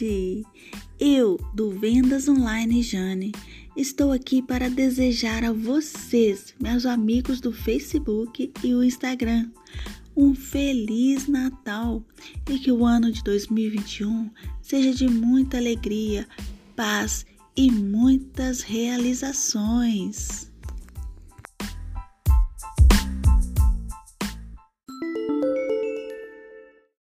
gente! Eu, do Vendas Online Jane, estou aqui para desejar a vocês, meus amigos do Facebook e o Instagram, um feliz Natal e que o ano de 2021 seja de muita alegria, paz e muitas realizações.